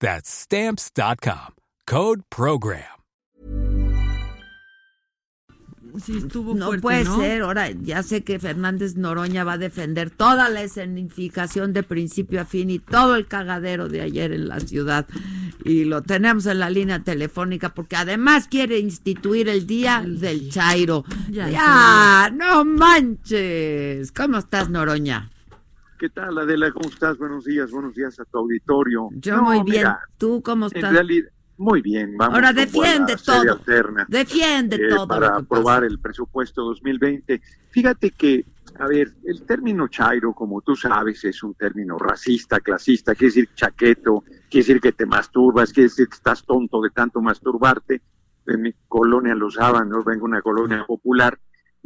That's Stamps.com. Code Program. Sí, estuvo no fuerte, puede ¿no? ser. Ahora, ya sé que Fernández Noroña va a defender toda la escenificación de principio a fin y todo el cagadero de ayer en la ciudad. Y lo tenemos en la línea telefónica porque además quiere instituir el Día del Chairo. Ya Ya, no manches. ¿Cómo estás, Noroña? ¿Qué tal, Adela? ¿Cómo estás? Buenos días, buenos días a tu auditorio. Yo No, muy bien. mira, ¿Tú cómo en estás? realidad, muy bien. Vamos Ahora defiende todo. alterna, Defiende eh, todo. para aprobar el presupuesto 2020. Fíjate que, a ver, el término chairo, como tú sabes, es un término racista, clasista, quiere decir chaqueto, quiere decir que te masturbas, quiere decir que estás tonto de tanto masturbarte. En mi colonia lo usaban, no vengo una colonia popular.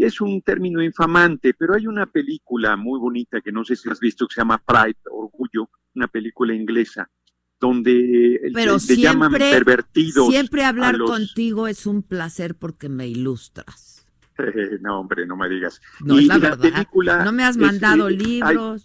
Es un término infamante, pero hay una película muy bonita que no sé si has visto que se llama Pride, Orgullo, una película inglesa, donde Pero te llaman siempre, pervertidos. siempre hablar los- contigo es un placer porque me ilustras. Eh, no, hombre, no me digas. No, es la la verdad. película No me has es- mandado hay- libros.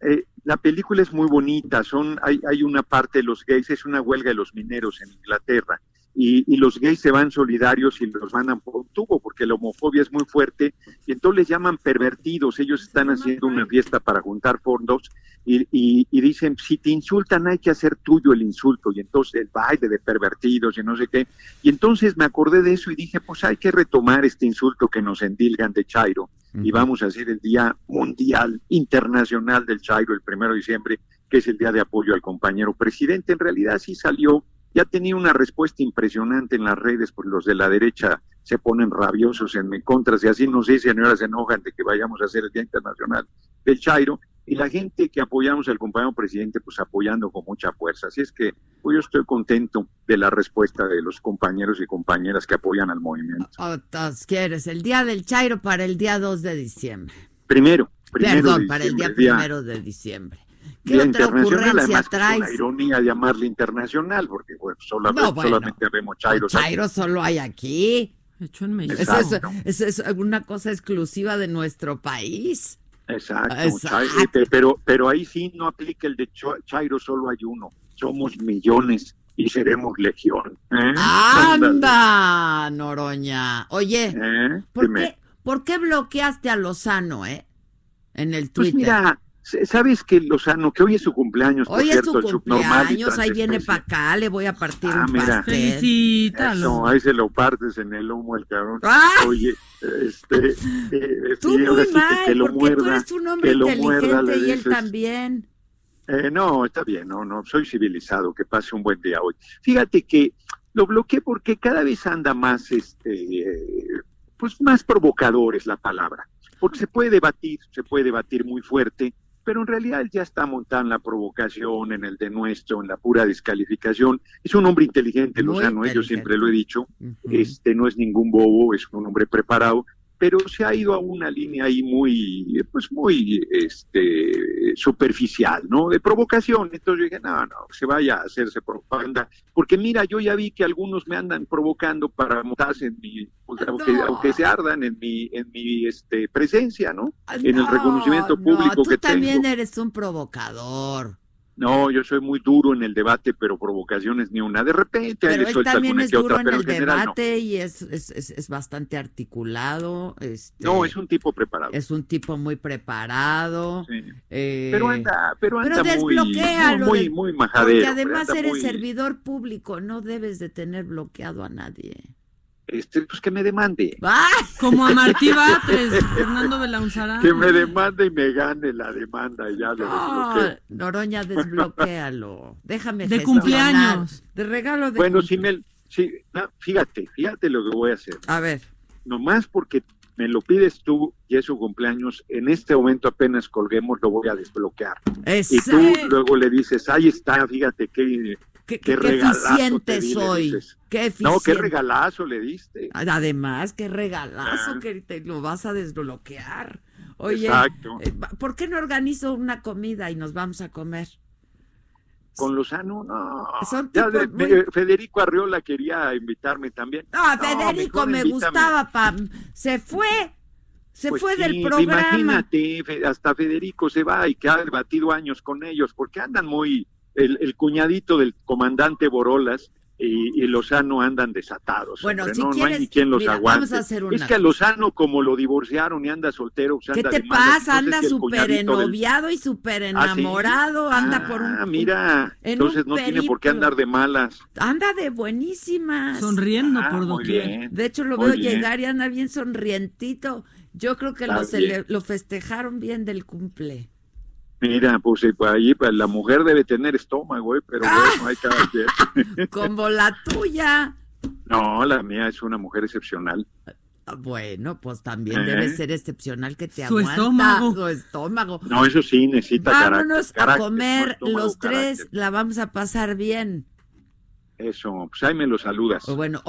eh, la película es muy bonita. Son, hay, hay una parte de los gays, es una huelga de los mineros en Inglaterra. Y, y los gays se van solidarios y los mandan por un tubo porque la homofobia es muy fuerte y entonces les llaman pervertidos. Ellos están haciendo una fiesta para juntar fondos y, y- y dicen, si te insultan hay que hacer tuyo el insulto. Y entonces el baile de pervertidos y no sé qué. Y entonces me acordé de eso y dije, pues hay que retomar este insulto que nos endilgan de Chairo y vamos a hacer el Día Mundial Internacional del Chairo el primero de diciembre, que es el día de apoyo al compañero presidente. En realidad sí salió, ya tenía una respuesta impresionante en las redes, pues los de la derecha se ponen rabiosos en mi contra, si así no sé, señoras se enojan de que vayamos a hacer el Día Internacional del Chairo, y la gente que apoyamos al compañero presidente, pues apoyando con mucha fuerza. Así es que pues, yo estoy contento de la respuesta de los compañeros y compañeras que apoyan al movimiento. Otras quieres el día del Chairo para el día 2 de diciembre. Primero, primero Perdón, de para el día primero de diciembre. ¿Qué internacional, ocurrencia además que es una traes? ironía llamarle internacional, porque bueno, solamente, No, bueno. solamente vemos chairos. aquí. Chairo solo hay aquí. Hecho en México. Eso es, Exacto. eso es una cosa exclusiva de nuestro país. Exacto, Exacto. Chairo, pe- pero, pero ahí sí no aplica el de Chairo, solo hay uno. Somos millones y seremos legión. ¿eh? ¡Anda, Noroña! Oye, ¿eh? ¿por qué, ¿por qué bloqueaste a Lozano, eh? En el Pues Twitter. mira, s- sabes que Lozano, que hoy es su cumpleaños, por Hoy es cierto, su el cumpleaños, ahí viene para acá, le voy a partir Ah, un mira. pastel. Felicítalo. Eso, ahí se lo partes en el lomo el cabrón. ¡Ah! Oye, este, eh, Tú sí, ahora muy sí que- mal, que lo porque tú muerda, eres un hombre muerda, inteligente le y él dices. también. Eh, no, está bien, no, no, soy civilizado, que pase un buen día hoy. Fíjate que lo bloqueé porque cada vez anda más, este, eh, pues más provocador es la palabra, porque se puede debatir, se puede debatir muy fuerte, pero en realidad él ya está montado en la provocación, en el denuestro, en la pura descalificación. Es un hombre inteligente, Muy Lozano, ¿eh? yo siempre lo he dicho, este no es ningún bobo, es un hombre preparado, pero se ha ido a una línea ahí muy, pues muy, este, superficial, ¿no? De provocación. Entonces yo dije, no, no, que se vaya a hacerse propaganda, porque mira, yo ya vi que algunos me andan provocando para montarse en mi, pues, aunque, No. aunque se ardan en mi, en mi, este, presencia, ¿no? Ay, en el no, reconocimiento público no, tú que también tengo. eres un provocador. No, yo soy muy duro en el debate, pero provocaciones ni una. De repente Pero él suelta también alguna es que duro otra, en pero el en general no. debate y es, es, es, es bastante articulado. Este, No, es un tipo preparado. es un tipo muy preparado. Sí. eh, Pero anda, pero pero anda muy, desbloquéalo muy, de- muy majadero. Porque además eres muy- servidor público, no debes de tener bloqueado a nadie. Este, pues que me demande. ¡Ay! Como a Martí Batres, Fernando Belaunzarán. Que me demande y me gane la demanda y ya lo No, desbloqueo. Noroña, desbloquéalo. Déjame De gestionar. cumpleaños. De regalo de Bueno, si me, no, fíjate, fíjate lo que voy a hacer. A ver. Nomás porque me lo pides tú y es su cumpleaños, en este momento apenas colguemos lo voy a desbloquear. Y tú Exacto. luego le dices, ahí está, fíjate qué, Qué, qué qué regalazo eficiente te di", le soy. Qué No, eficiente. qué regalazo le diste. Además, qué regalazo Ah. que te lo vas a desbloquear. Oye, Exacto. eh, ¿por qué no organizo una comida y nos vamos a comer? Con Lozano, no. Son Ya tipos de- muy- me- Federico Arriola quería invitarme también. No, Federico mejor me invítame. gustaba, Pam. Se fue. Se Pues fue sí, del programa. Imagínate, hasta Federico se va y que ha debatido años con ellos, porque andan muy, el, el cuñadito del comandante Borolas y, y Lozano andan desatados. Bueno, hombre, si no, no quieres, hay ni quien los mira, aguante. vamos a hacer es que a. Lozano, como lo divorciaron y anda soltero, pues ¿Qué anda te de pasa? Anda súper cuñadito del- ennoviado y súper ¿Ah, sí? enamorado. Anda por un. Ah, mira, en entonces un no tiene por qué andar de malas. Anda de buenísimas. Sonriendo Ah, por doquier. De hecho, lo veo bien. llegar y anda bien sonrientito. Yo creo que lo, bien. cele- lo festejaron bien del cumple. Mira, pues eh, pues, ahí pues, la mujer debe tener estómago, eh, pero bueno, hay cada quien. Como la tuya. No, la mía es una mujer excepcional. Ah, Bueno, pues también ¿Eh? debe ser excepcional que te Su aguanta estómago. su estómago. No, eso sí, necesita Vámonos carácter, a comer estómago, los tres, carácter. la vamos a pasar bien. Eso, pues ahí me lo saludas.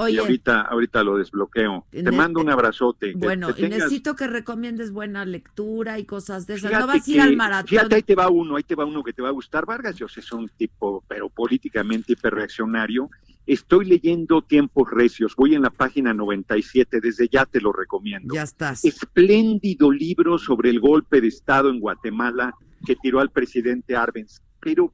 Y ahorita, ahorita lo desbloqueo. Te mando un abrazote. bueno, que tengas- necesito que recomiendes buena lectura y cosas de esas. Fíjate no vas a ir al maratón. Fíjate, ahí te va uno, ahí te va uno que te va a gustar. Vargas Llosa es un tipo, pero políticamente hiperreaccionario. Estoy leyendo Tiempos Recios, voy en la página 97, desde ya te lo recomiendo. Ya estás. espléndido libro sobre el golpe de Estado en Guatemala que tiró al presidente Arbenz, pero,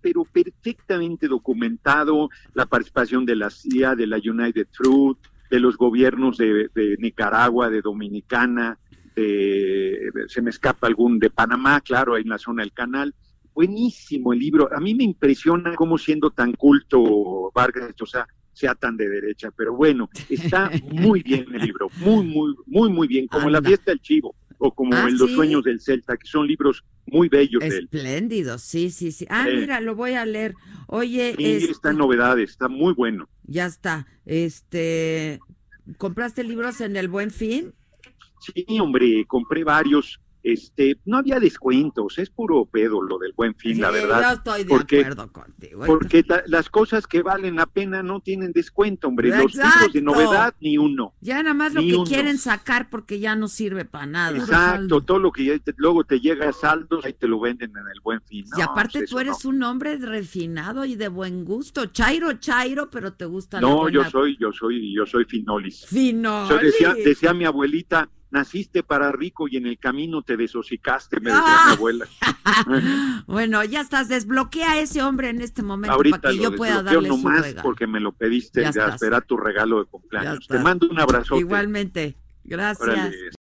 pero, perfectamente documentado la participación de la CIA, de la United Fruit, de los gobiernos de, de Nicaragua, de Dominicana, de, se me escapa algún de Panamá, claro, ahí en la zona del canal. Buenísimo el libro. A mí me impresiona cómo siendo tan culto Vargas Llosa sea tan de derecha, pero bueno, está muy bien el libro, muy, muy, muy, muy bien, como La fiesta del chivo o como Ah, el Los ¿sí? sueños del Celta, que son libros muy bellos de él. Espléndido, sí, sí, sí. Ah, Sí. mira, lo voy a leer. Oye, Sí, este, está en novedades, está muy bueno. ya está. Este, ¿compraste libros en el Buen Fin? Sí, hombre, compré varios. Este, no había descuentos, es puro pedo lo del buen fin, la verdad. Yo estoy de porque- acuerdo contigo. Porque ta- las cosas que valen la pena no tienen descuento, hombre. Los libros Exacto. de novedad, ni uno. Ya nada más lo que uno. quieren sacar porque ya no sirve para nada. Exacto, todo lo que ya te- luego te llega a saldos, ahí te lo venden en el buen fin. y aparte pues tú eres un hombre refinado y de buen gusto. Chairo, chairo, pero te gusta la No, buena yo soy, yo soy, yo soy finolis. Fino. Yo decía, decía mi abuelita, naciste para rico y en el camino te desosicaste, me decía Ah. mi abuela. bueno, ya estás, desbloquea a ese hombre en este momento Ahorita para que yo pueda darle su nomás regalo. porque me lo pediste, Ya ya espera tu regalo de cumpleaños. Te mando un abrazo. Igualmente. Gracias. Órale.